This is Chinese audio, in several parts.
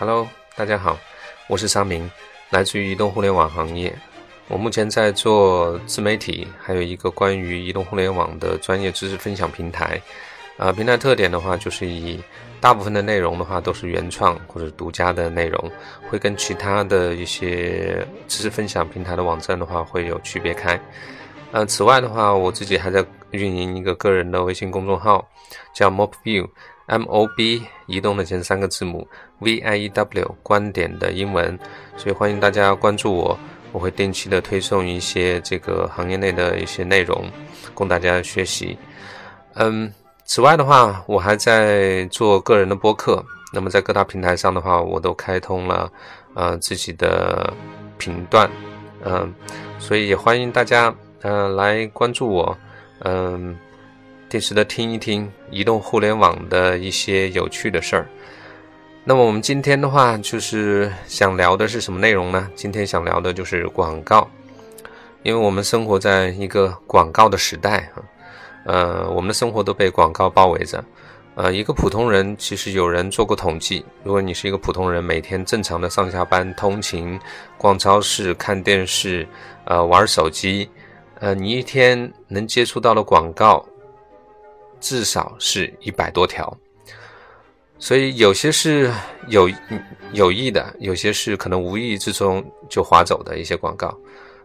Hello，大家好，我是沙明，来自于移动互联网行业。我目前在做自媒体，还有一个关于移动互联网的专业知识分享平台。啊，平台特点的话，就是以大部分的内容的话都是原创或者独家的内容，会跟其他的一些知识分享平台的网站的话会有区别开。呃，此外的话，我自己还在运营一个个人的微信公众号，叫 Mobview。M O B 移动的前三个字母 V I E W 观点的英文，所以欢迎大家关注我，我会定期的推送一些这个行业内的一些内容，供大家学习。嗯，此外的话，我还在做个人的播客，那么在各大平台上的话，我都开通了呃自己的频段，嗯，所以也欢迎大家呃来关注我，嗯。定时的听一听移动互联网的一些有趣的事儿。那么我们今天的话，就是想聊的是什么内容呢？今天想聊的就是广告，因为我们生活在一个广告的时代啊，呃，我们的生活都被广告包围着。呃，一个普通人，其实有人做过统计，如果你是一个普通人，每天正常的上下班、通勤、逛超市、看电视、呃，玩手机，呃，你一天能接触到的广告。至少是一百多条，所以有些是有有意的，有些是可能无意之中就划走的一些广告，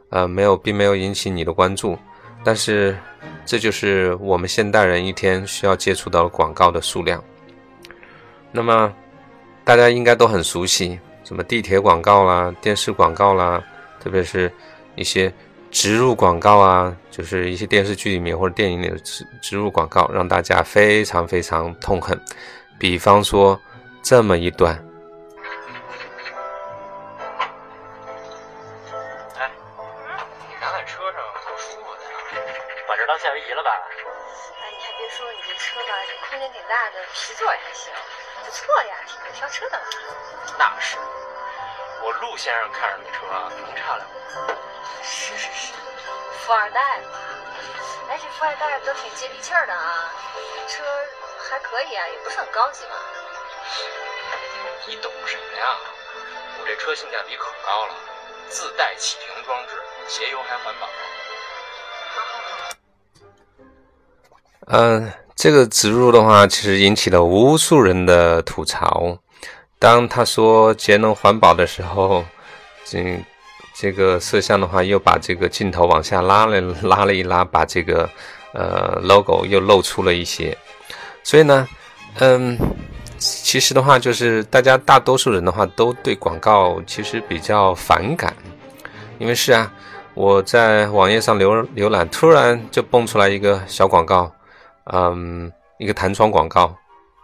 呃，没有，并没有引起你的关注，但是这就是我们现代人一天需要接触到广告的数量。那么大家应该都很熟悉，什么地铁广告啦、电视广告啦，特别是一些。植入广告啊，就是一些电视剧里面或者电影里的植植入广告，让大家非常非常痛恨。比方说这么一段。高级嘛。你懂什么呀？我这车性价比可高了，自带启停装置，节油还环保。嗯，这个植入的话，其实引起了无数人的吐槽。当他说节能环保的时候，这。这个摄像的话，又把这个镜头往下拉了，拉了一拉，把这个呃 logo 又露出了一些。所以呢，嗯，其实的话，就是大家大多数人的话，都对广告其实比较反感。因为是啊，我在网页上浏浏览，突然就蹦出来一个小广告，嗯，一个弹窗广告，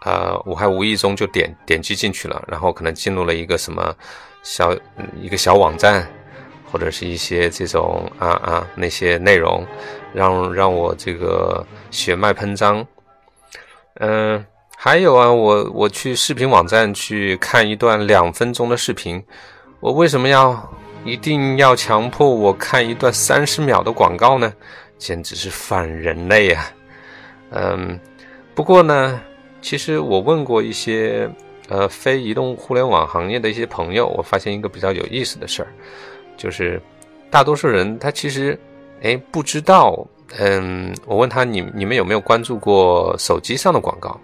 呃，我还无意中就点点击进去了，然后可能进入了一个什么小一个小网站。或者是一些这种啊啊那些内容，让让我这个血脉喷张。嗯，还有啊，我我去视频网站去看一段两分钟的视频，我为什么要一定要强迫我看一段三十秒的广告呢？简直是反人类啊！嗯，不过呢，其实我问过一些呃非移动互联网行业的一些朋友，我发现一个比较有意思的事儿。就是大多数人他其实哎不知道，嗯，我问他你你们有没有关注过手机上的广告？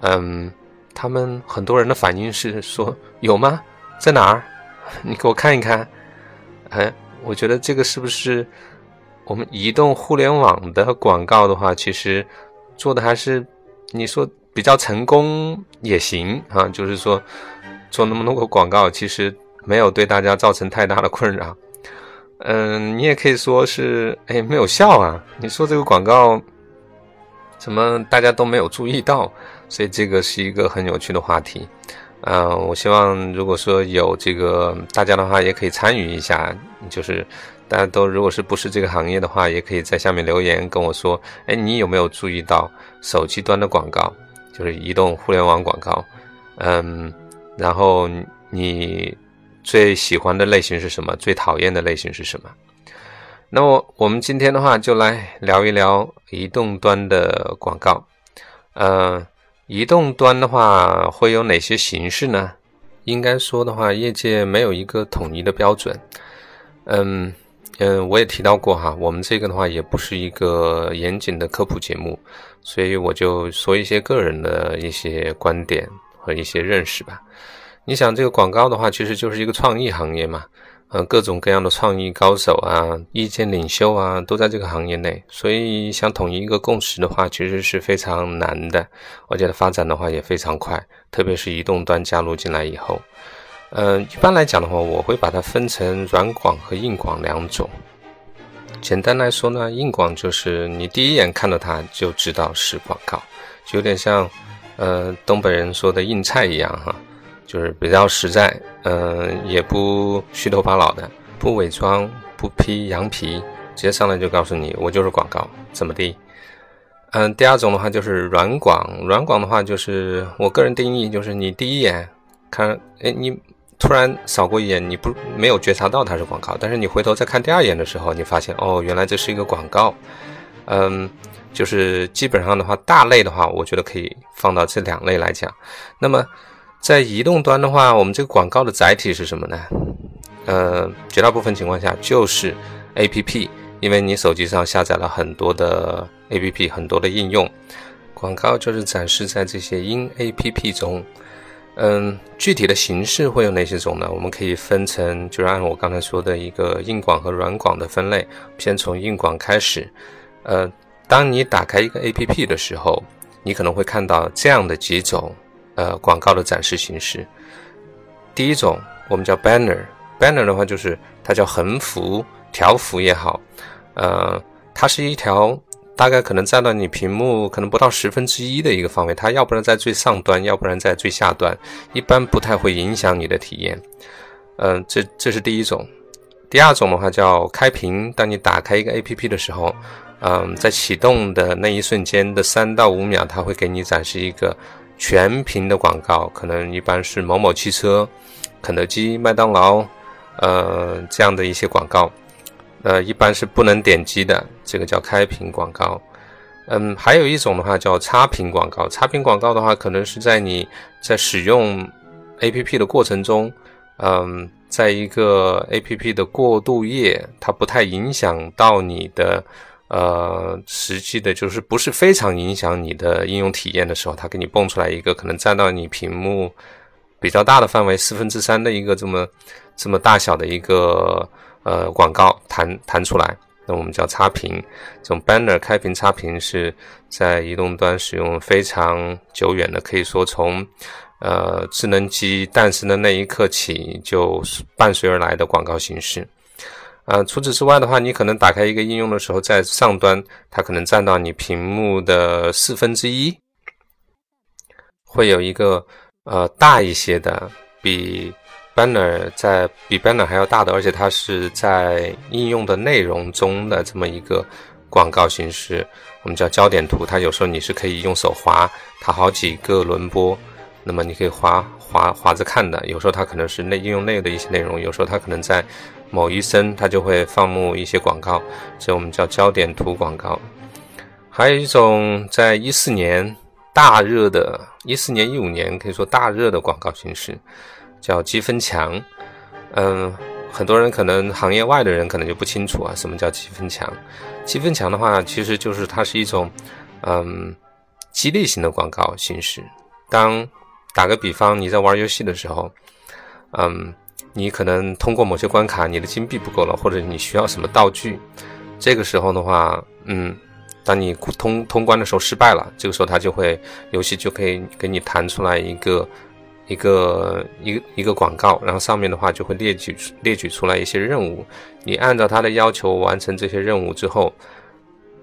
嗯，他们很多人的反应是说 有吗？在哪儿？你给我看一看。哎，我觉得这个是不是我们移动互联网的广告的话，其实做的还是你说比较成功也行啊，就是说做那么多个广告，其实。没有对大家造成太大的困扰，嗯，你也可以说是，哎，没有效啊。你说这个广告，怎么大家都没有注意到？所以这个是一个很有趣的话题，嗯，我希望如果说有这个大家的话，也可以参与一下，就是大家都如果是不是这个行业的话，也可以在下面留言跟我说，哎，你有没有注意到手机端的广告，就是移动互联网广告，嗯，然后你。最喜欢的类型是什么？最讨厌的类型是什么？那么我们今天的话就来聊一聊移动端的广告。呃，移动端的话会有哪些形式呢？应该说的话，业界没有一个统一的标准。嗯嗯，我也提到过哈，我们这个的话也不是一个严谨的科普节目，所以我就说一些个人的一些观点和一些认识吧。你想，这个广告的话，其实就是一个创意行业嘛。嗯，各种各样的创意高手啊，意见领袖啊，都在这个行业内，所以想统一一个共识的话，其实是非常难的。而且它发展的话也非常快，特别是移动端加入进来以后。嗯，一般来讲的话，我会把它分成软广和硬广两种。简单来说呢，硬广就是你第一眼看到它就知道是广告，就有点像呃东北人说的硬菜一样哈。就是比较实在，嗯，也不虚头巴脑的，不伪装，不披羊皮，直接上来就告诉你，我就是广告，怎么地？嗯，第二种的话就是软广，软广的话就是我个人定义，就是你第一眼看，哎，你突然扫过一眼，你不没有觉察到它是广告，但是你回头再看第二眼的时候，你发现哦，原来这是一个广告。嗯，就是基本上的话，大类的话，我觉得可以放到这两类来讲。那么。在移动端的话，我们这个广告的载体是什么呢？呃，绝大部分情况下就是 A P P，因为你手机上下载了很多的 A P P，很多的应用，广告就是展示在这些音 A P P 中。嗯，具体的形式会有哪些种呢？我们可以分成，就是按我刚才说的一个硬广和软广的分类，先从硬广开始。呃，当你打开一个 A P P 的时候，你可能会看到这样的几种。呃，广告的展示形式，第一种我们叫 banner，banner 的话就是它叫横幅、条幅也好，呃，它是一条大概可能占到你屏幕可能不到十分之一的一个范围，它要不然在最上端，要不然在最下端，一般不太会影响你的体验。嗯，这这是第一种。第二种的话叫开屏，当你打开一个 APP 的时候，嗯，在启动的那一瞬间的三到五秒，它会给你展示一个。全屏的广告可能一般是某某汽车、肯德基、麦当劳，呃，这样的一些广告，呃，一般是不能点击的，这个叫开屏广告。嗯，还有一种的话叫插屏广告，插屏广告的话，可能是在你在使用 APP 的过程中，嗯，在一个 APP 的过渡页，它不太影响到你的。呃，实际的就是不是非常影响你的应用体验的时候，它给你蹦出来一个可能占到你屏幕比较大的范围四分之三的一个这么这么大小的一个呃广告弹弹出来，那我们叫插屏。这种 banner 开屏插屏是在移动端使用非常久远的，可以说从呃智能机诞生的那一刻起就伴随而来的广告形式。呃，除此之外的话，你可能打开一个应用的时候，在上端它可能占到你屏幕的四分之一，会有一个呃大一些的，比 banner 在比 banner 还要大的，而且它是在应用的内容中的这么一个广告形式，我们叫焦点图。它有时候你是可以用手滑，它好几个轮播，那么你可以划划划着看的。有时候它可能是内应用内的一些内容，有时候它可能在。某一声，它就会放牧一些广告，这我们叫焦点图广告。还有一种，在一四年大热的，一四年一五年可以说大热的广告形式，叫积分墙。嗯，很多人可能行业外的人可能就不清楚啊，什么叫积分墙？积分墙的话，其实就是它是一种嗯激励型的广告形式。当打个比方，你在玩游戏的时候，嗯。你可能通过某些关卡，你的金币不够了，或者你需要什么道具，这个时候的话，嗯，当你通通关的时候失败了，这个时候它就会游戏就可以给你弹出来一个一个一个一个广告，然后上面的话就会列举列举出来一些任务，你按照它的要求完成这些任务之后，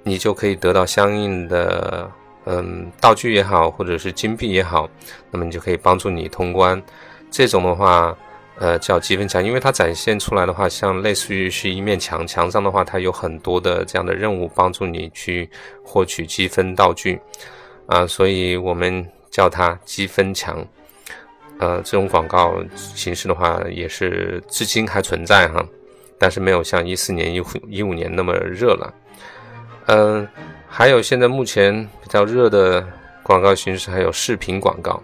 你就可以得到相应的嗯道具也好，或者是金币也好，那么你就可以帮助你通关，这种的话。呃，叫积分墙，因为它展现出来的话，像类似于是一面墙，墙上的话，它有很多的这样的任务帮助你去获取积分道具，啊，所以我们叫它积分墙。呃，这种广告形式的话，也是至今还存在哈，但是没有像一四年、一五一五年那么热了。嗯，还有现在目前比较热的广告形式，还有视频广告。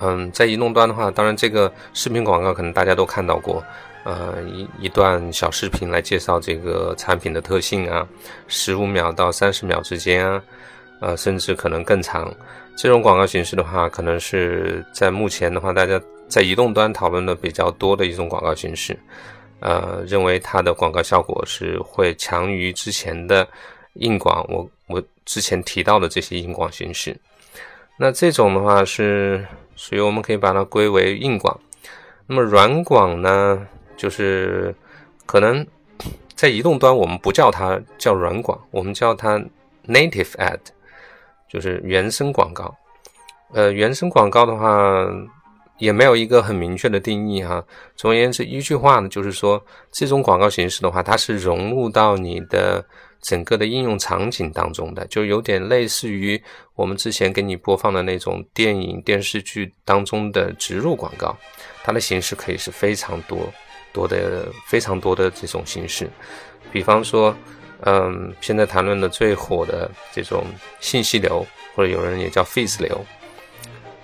嗯，在移动端的话，当然这个视频广告可能大家都看到过，呃，一一段小视频来介绍这个产品的特性啊，十五秒到三十秒之间啊，呃，甚至可能更长。这种广告形式的话，可能是在目前的话，大家在移动端讨论的比较多的一种广告形式。呃，认为它的广告效果是会强于之前的硬广。我我之前提到的这些硬广形式，那这种的话是，所以我们可以把它归为硬广。那么软广呢，就是可能在移动端我们不叫它叫软广，我们叫它 native ad，就是原生广告。呃，原生广告的话。也没有一个很明确的定义哈。总而言之，一句话呢，就是说这种广告形式的话，它是融入到你的整个的应用场景当中的，就有点类似于我们之前给你播放的那种电影、电视剧当中的植入广告。它的形式可以是非常多多的、非常多的这种形式。比方说，嗯，现在谈论的最火的这种信息流，或者有人也叫 face 流。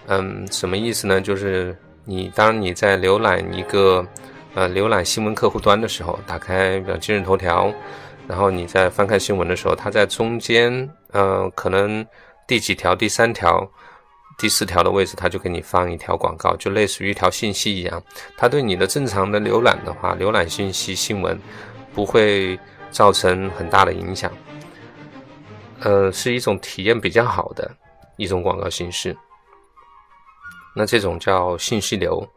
嗯，什么意思呢？就是你当你在浏览一个呃浏览新闻客户端的时候，打开比如今日头条，然后你在翻看新闻的时候，它在中间，呃，可能第几条、第三条、第四条的位置，它就给你放一条广告，就类似于一条信息一样。它对你的正常的浏览的话，浏览信息新闻不会造成很大的影响。呃，是一种体验比较好的一种广告形式。那这种叫信息流，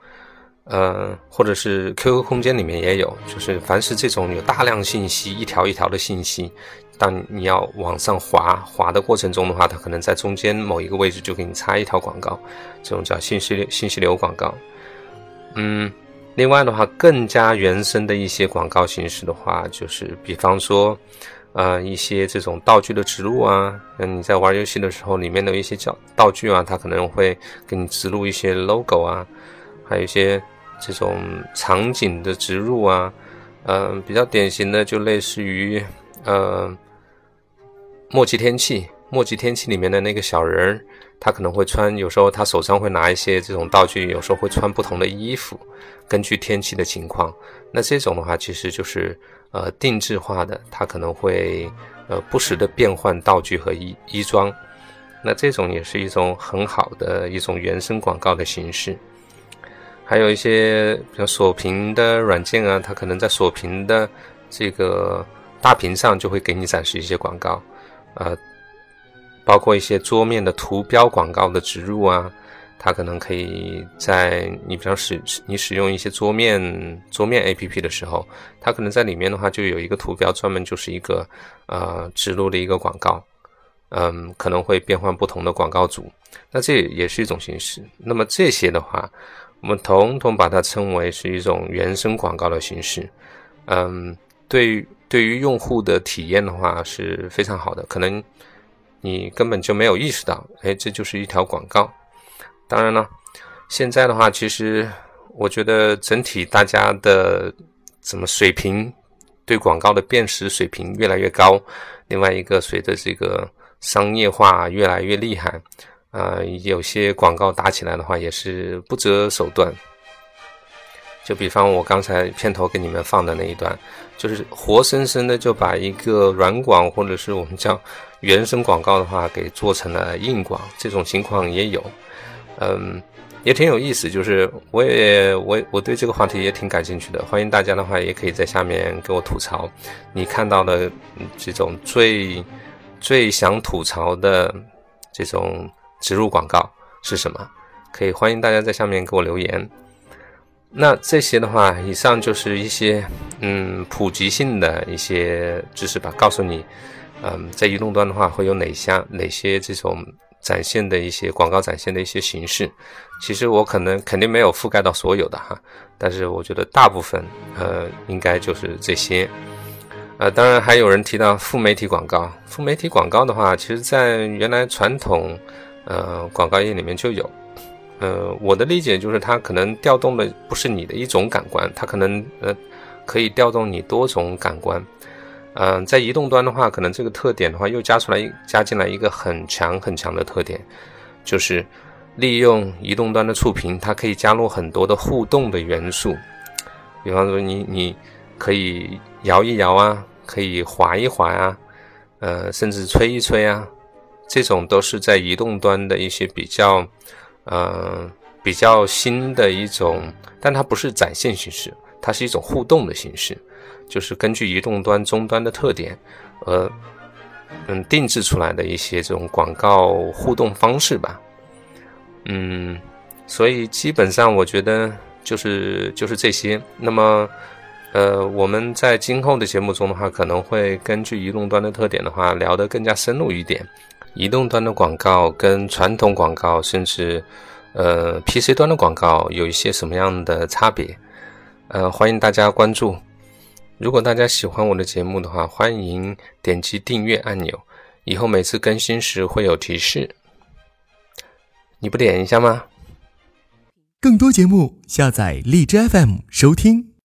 呃，或者是 QQ 空间里面也有，就是凡是这种有大量信息、一条一条的信息，当你要往上滑滑的过程中的话，它可能在中间某一个位置就给你插一条广告，这种叫信息流信息流广告。嗯，另外的话，更加原生的一些广告形式的话，就是比方说。呃，一些这种道具的植入啊，那你在玩游戏的时候，里面的一些叫道具啊，它可能会给你植入一些 logo 啊，还有一些这种场景的植入啊，嗯，比较典型的就类似于呃，墨迹天气，墨迹天气里面的那个小人儿，他可能会穿，有时候他手上会拿一些这种道具，有时候会穿不同的衣服，根据天气的情况，那这种的话其实就是。呃，定制化的，它可能会呃不时的变换道具和衣衣装，那这种也是一种很好的一种原生广告的形式。还有一些比较锁屏的软件啊，它可能在锁屏的这个大屏上就会给你展示一些广告，呃，包括一些桌面的图标广告的植入啊。它可能可以在你比方使你使用一些桌面桌面 A P P 的时候，它可能在里面的话就有一个图标，专门就是一个呃植入的一个广告，嗯，可能会变换不同的广告组，那这也是一种形式。那么这些的话，我们统统把它称为是一种原生广告的形式，嗯，对对于用户的体验的话是非常好的，可能你根本就没有意识到，哎，这就是一条广告。当然了，现在的话，其实我觉得整体大家的怎么水平，对广告的辨识水平越来越高。另外一个，随着这个商业化越来越厉害，呃，有些广告打起来的话也是不择手段。就比方我刚才片头给你们放的那一段，就是活生生的就把一个软广或者是我们叫原生广告的话给做成了硬广，这种情况也有。嗯，也挺有意思，就是我也我我对这个话题也挺感兴趣的。欢迎大家的话，也可以在下面给我吐槽，你看到的这种最最想吐槽的这种植入广告是什么？可以欢迎大家在下面给我留言。那这些的话，以上就是一些嗯普及性的一些知识吧，告诉你，嗯，在移动端的话会有哪些哪些这种。展现的一些广告展现的一些形式，其实我可能肯定没有覆盖到所有的哈，但是我觉得大部分呃应该就是这些，呃当然还有人提到副媒体广告，副媒体广告的话，其实在原来传统呃广告业里面就有，呃我的理解就是它可能调动的不是你的一种感官，它可能呃可以调动你多种感官。嗯，在移动端的话，可能这个特点的话，又加出来加进来一个很强很强的特点，就是，利用移动端的触屏，它可以加入很多的互动的元素，比方说你你可以摇一摇啊，可以滑一滑啊，呃，甚至吹一吹啊，这种都是在移动端的一些比较，呃，比较新的一种，但它不是展现形式，它是一种互动的形式，就是根据移动端终端的特点，呃，嗯，定制出来的一些这种广告互动方式吧。嗯，所以基本上我觉得就是就是这些。那么，呃，我们在今后的节目中的话，可能会根据移动端的特点的话，聊得更加深入一点。移动端的广告跟传统广告，甚至呃 PC 端的广告有一些什么样的差别？呃，欢迎大家关注。如果大家喜欢我的节目的话，欢迎点击订阅按钮，以后每次更新时会有提示。你不点一下吗？更多节目，下载荔枝 FM 收听。